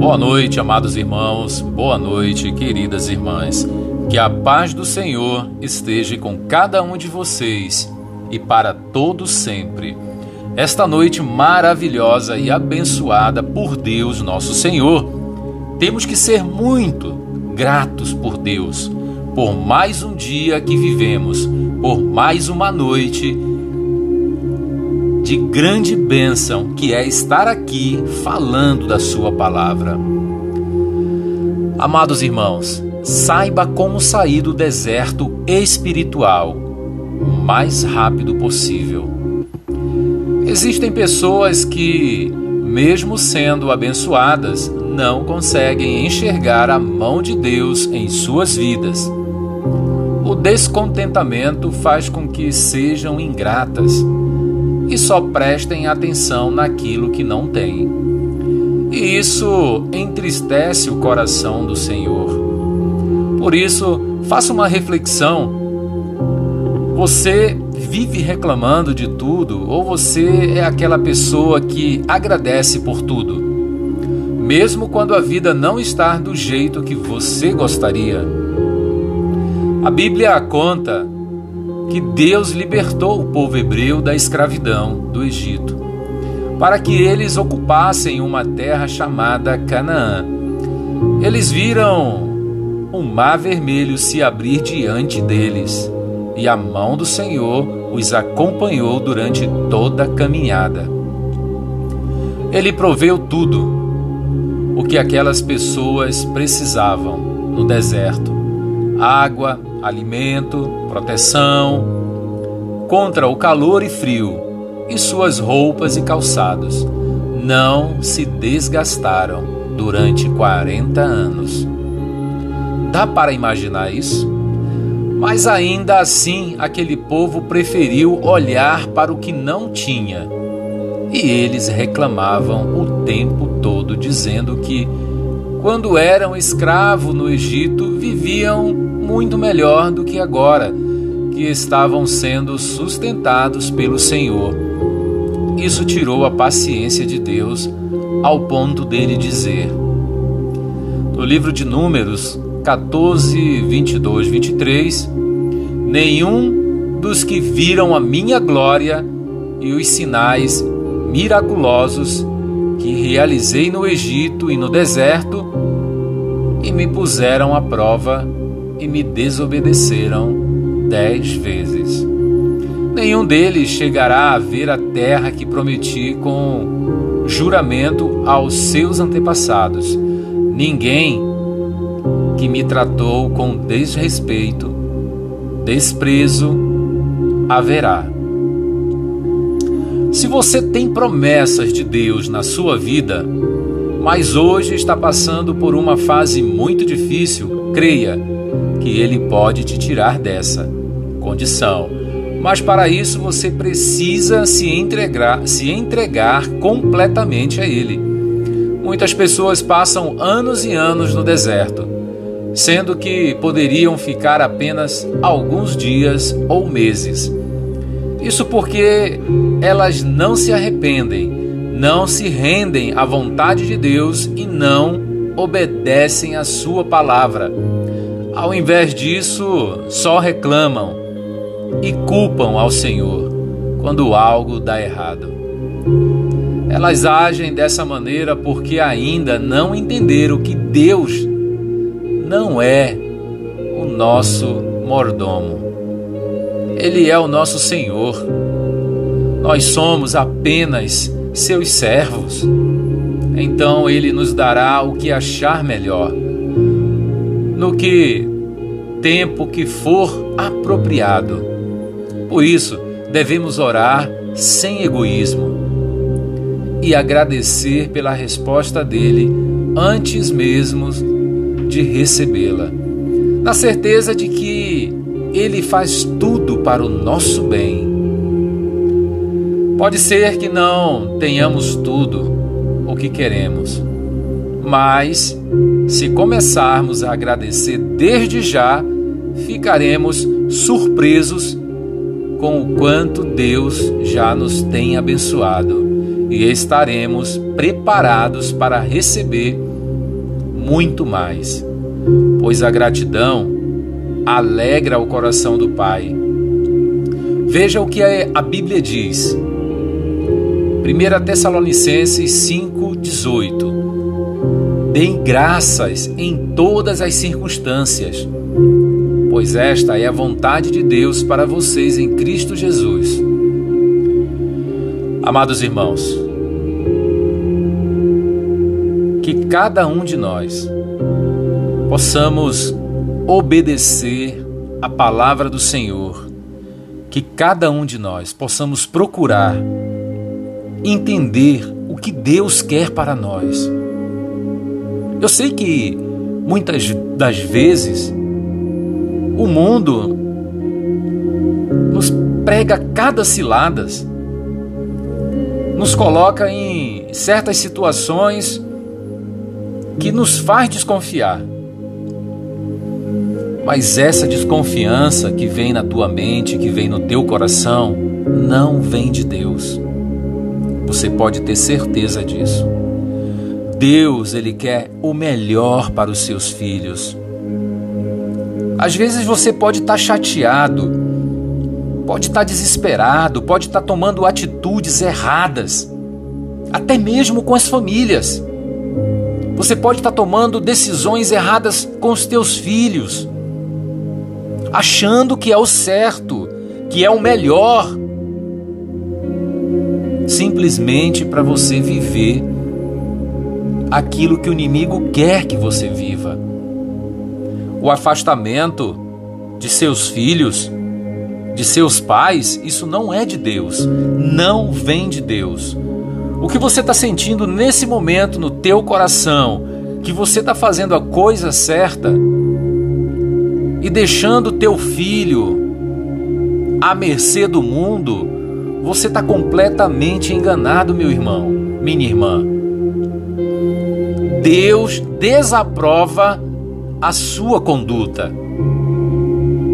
Boa noite, amados irmãos, boa noite, queridas irmãs. Que a paz do Senhor esteja com cada um de vocês e para todos sempre. Esta noite maravilhosa e abençoada por Deus, nosso Senhor, temos que ser muito gratos por Deus, por mais um dia que vivemos, por mais uma noite de grande bênção que é estar aqui falando da Sua palavra. Amados irmãos, saiba como sair do deserto espiritual o mais rápido possível. Existem pessoas que, mesmo sendo abençoadas, não conseguem enxergar a mão de Deus em suas vidas. O descontentamento faz com que sejam ingratas e só prestem atenção naquilo que não têm. E isso entristece o coração do Senhor. Por isso, faça uma reflexão. Você vive reclamando de tudo ou você é aquela pessoa que agradece por tudo? Mesmo quando a vida não está do jeito que você gostaria. A Bíblia conta que Deus libertou o povo hebreu da escravidão do Egito, para que eles ocupassem uma terra chamada Canaã. Eles viram o mar vermelho se abrir diante deles, e a mão do Senhor os acompanhou durante toda a caminhada. Ele proveu tudo o que aquelas pessoas precisavam no deserto: água, alimento, proteção contra o calor e frio, e suas roupas e calçados não se desgastaram durante 40 anos. Dá para imaginar isso? Mas ainda assim, aquele povo preferiu olhar para o que não tinha. E eles reclamavam o tempo todo, dizendo que, quando eram escravos no Egito, viviam muito melhor do que agora, que estavam sendo sustentados pelo Senhor. Isso tirou a paciência de Deus ao ponto dele dizer, no livro de Números 14, 22, 23: Nenhum dos que viram a minha glória e os sinais miraculosos que realizei no Egito e no deserto e me puseram à prova e me desobedeceram dez vezes. Nenhum deles chegará a ver a terra que prometi com juramento aos seus antepassados. Ninguém que me tratou com desrespeito, desprezo, haverá. Se você tem promessas de Deus na sua vida, mas hoje está passando por uma fase muito difícil, creia que Ele pode te tirar dessa condição. Mas para isso você precisa se entregar, se entregar completamente a Ele. Muitas pessoas passam anos e anos no deserto, sendo que poderiam ficar apenas alguns dias ou meses. Isso porque elas não se arrependem, não se rendem à vontade de Deus e não obedecem à Sua palavra. Ao invés disso, só reclamam e culpam ao Senhor quando algo dá errado. Elas agem dessa maneira porque ainda não entenderam que Deus não é o nosso mordomo. Ele é o nosso Senhor. Nós somos apenas seus servos. Então ele nos dará o que achar melhor no que tempo que for apropriado. Por isso, devemos orar sem egoísmo e agradecer pela resposta dele antes mesmo de recebê-la, na certeza de que ele faz tudo para o nosso bem. Pode ser que não tenhamos tudo o que queremos, mas se começarmos a agradecer desde já, ficaremos surpresos com o quanto Deus já nos tem abençoado e estaremos preparados para receber muito mais, pois a gratidão alegra o coração do Pai. Veja o que a Bíblia diz. 1 Tessalonicenses 5,18 Deem graças em todas as circunstâncias, pois esta é a vontade de Deus para vocês em Cristo Jesus. Amados irmãos, que cada um de nós possamos obedecer a palavra do Senhor, que cada um de nós possamos procurar entender o que Deus quer para nós. Eu sei que muitas das vezes o mundo nos prega cada ciladas, nos coloca em certas situações que nos faz desconfiar. Mas essa desconfiança que vem na tua mente, que vem no teu coração, não vem de Deus. Você pode ter certeza disso. Deus, ele quer o melhor para os seus filhos. Às vezes você pode estar chateado, pode estar desesperado, pode estar tomando atitudes erradas, até mesmo com as famílias. Você pode estar tomando decisões erradas com os teus filhos, achando que é o certo, que é o melhor, simplesmente para você viver aquilo que o inimigo quer que você viva. O afastamento de seus filhos, de seus pais, isso não é de Deus, não vem de Deus. O que você está sentindo nesse momento no teu coração, que você está fazendo a coisa certa e deixando teu filho à mercê do mundo, você está completamente enganado, meu irmão, minha irmã. Deus desaprova a sua conduta.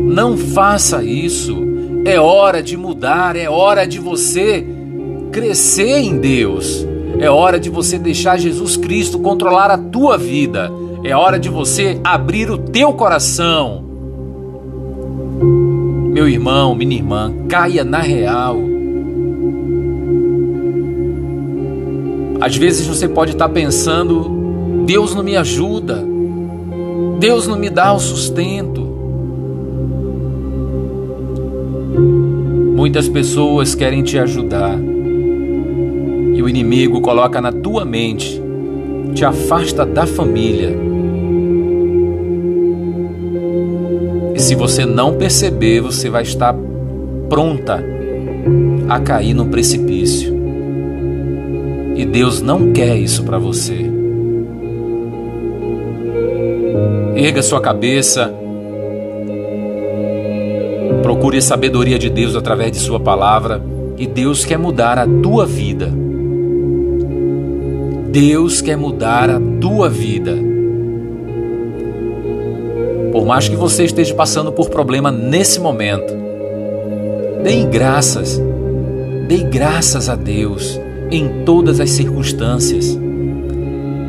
Não faça isso. É hora de mudar, é hora de você crescer em Deus. É hora de você deixar Jesus Cristo controlar a tua vida. É hora de você abrir o teu coração. Meu irmão, minha irmã, caia na real. Às vezes você pode estar pensando: Deus não me ajuda, Deus não me dá o sustento. Muitas pessoas querem te ajudar, e o inimigo coloca na tua mente, te afasta da família. E se você não perceber, você vai estar pronta a cair no precipício. E Deus não quer isso para você. Erga sua cabeça. Procure a sabedoria de Deus através de Sua palavra. E Deus quer mudar a tua vida. Deus quer mudar a tua vida. Por mais que você esteja passando por problema nesse momento, dê graças, dê graças a Deus em todas as circunstâncias,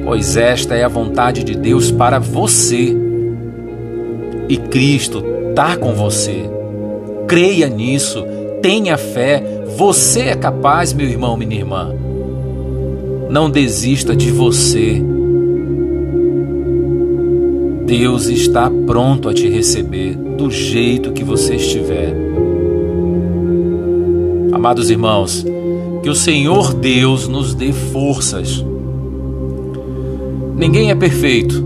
pois esta é a vontade de Deus para você. E Cristo está com você. Creia nisso, tenha fé, você é capaz, meu irmão, minha irmã. Não desista de você. Deus está pronto a te receber do jeito que você estiver. Amados irmãos, que o Senhor Deus nos dê forças. Ninguém é perfeito.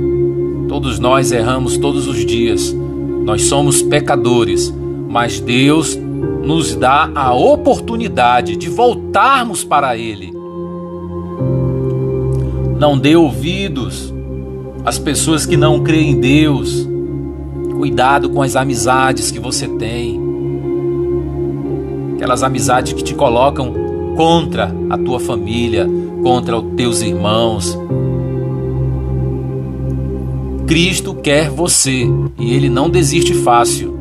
Todos nós erramos todos os dias. Nós somos pecadores, mas Deus nos dá a oportunidade de voltarmos para Ele não dê ouvidos às pessoas que não creem em Deus. Cuidado com as amizades que você tem. Aquelas amizades que te colocam contra a tua família, contra os teus irmãos. Cristo quer você e ele não desiste fácil.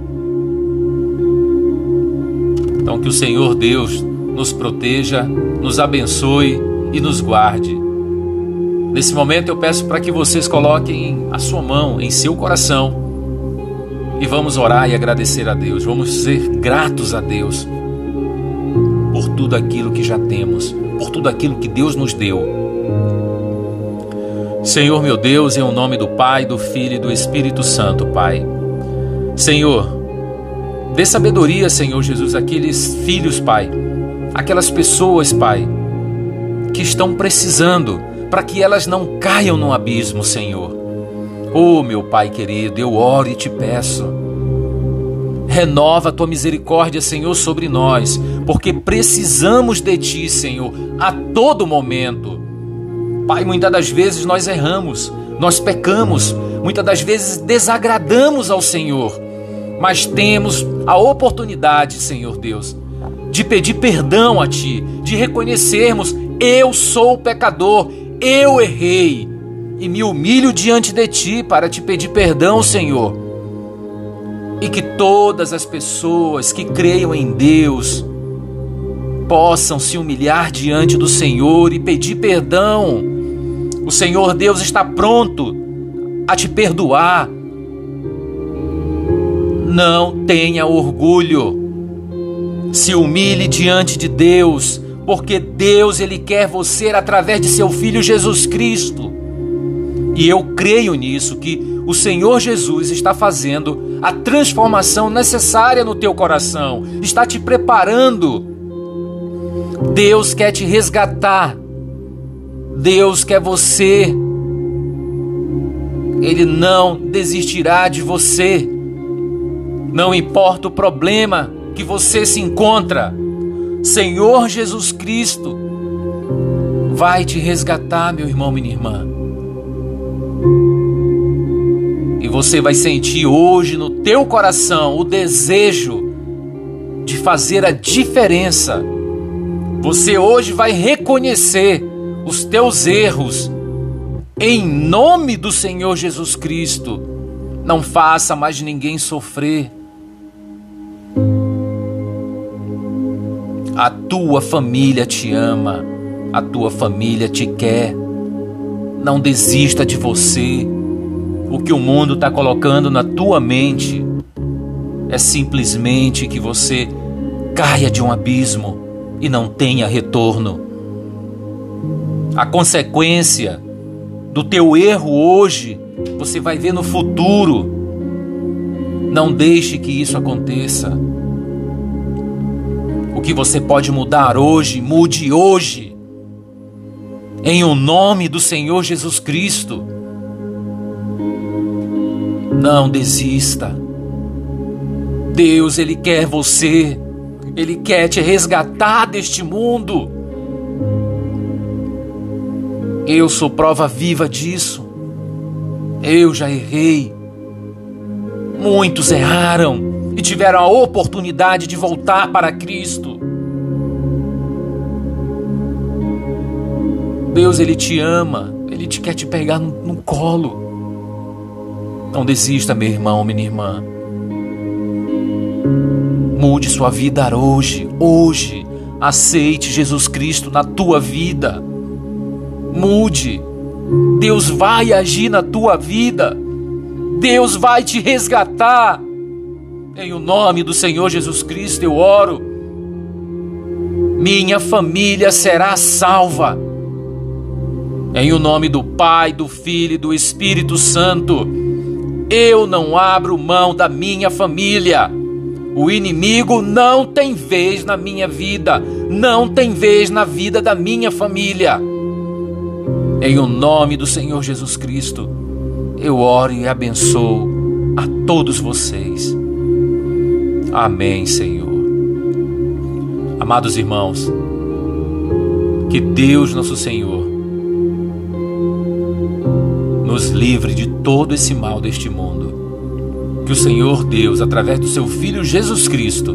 Então que o Senhor Deus nos proteja, nos abençoe e nos guarde. Nesse momento eu peço para que vocês coloquem a sua mão em seu coração e vamos orar e agradecer a Deus. Vamos ser gratos a Deus por tudo aquilo que já temos, por tudo aquilo que Deus nos deu. Senhor meu Deus, em o nome do Pai, do Filho e do Espírito Santo, Pai. Senhor, dê sabedoria, Senhor Jesus, àqueles filhos, Pai, aquelas pessoas, Pai, que estão precisando para que elas não caiam no abismo, Senhor. Oh, meu Pai querido, eu oro e te peço. Renova a tua misericórdia, Senhor, sobre nós, porque precisamos de ti, Senhor, a todo momento. Pai, muitas das vezes nós erramos, nós pecamos, muitas das vezes desagradamos ao Senhor, mas temos a oportunidade, Senhor Deus, de pedir perdão a Ti, de reconhecermos: eu sou pecador, eu errei e me humilho diante de ti para te pedir perdão, Senhor. E que todas as pessoas que creiam em Deus possam se humilhar diante do Senhor e pedir perdão. O Senhor Deus está pronto a te perdoar. Não tenha orgulho. Se humilhe diante de Deus porque Deus ele quer você através de seu filho Jesus Cristo. E eu creio nisso que o Senhor Jesus está fazendo a transformação necessária no teu coração, está te preparando. Deus quer te resgatar. Deus quer você. Ele não desistirá de você. Não importa o problema que você se encontra, Senhor Jesus Cristo vai te resgatar, meu irmão, minha irmã. E você vai sentir hoje no teu coração o desejo de fazer a diferença. Você hoje vai reconhecer os teus erros em nome do Senhor Jesus Cristo. Não faça mais ninguém sofrer. A tua família te ama, a tua família te quer. Não desista de você. O que o mundo está colocando na tua mente é simplesmente que você caia de um abismo e não tenha retorno. A consequência do teu erro hoje, você vai ver no futuro. Não deixe que isso aconteça. O que você pode mudar hoje, mude hoje. Em o nome do Senhor Jesus Cristo. Não desista. Deus, Ele quer você. Ele quer te resgatar deste mundo. Eu sou prova viva disso. Eu já errei. Muitos erraram e tiveram a oportunidade de voltar para Cristo. Deus, Ele te ama, Ele te quer te pegar no, no colo. Não desista, meu irmão, minha irmã. Mude sua vida hoje, hoje. Aceite Jesus Cristo na tua vida. Mude. Deus vai agir na tua vida. Deus vai te resgatar. Em o nome do Senhor Jesus Cristo eu oro. Minha família será salva. Em o nome do Pai, do Filho e do Espírito Santo, eu não abro mão da minha família. O inimigo não tem vez na minha vida, não tem vez na vida da minha família. Em o nome do Senhor Jesus Cristo, eu oro e abençoo a todos vocês. Amém, Senhor. Amados irmãos, que Deus nosso Senhor nos livre de todo esse mal deste mundo. Que o Senhor Deus, através do seu Filho Jesus Cristo,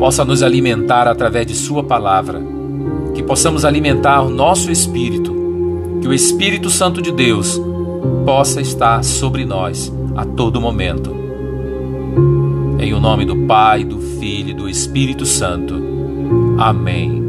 possa nos alimentar através de Sua palavra, possamos alimentar o nosso espírito, que o Espírito Santo de Deus possa estar sobre nós a todo momento em o nome do Pai, do Filho e do Espírito Santo. Amém.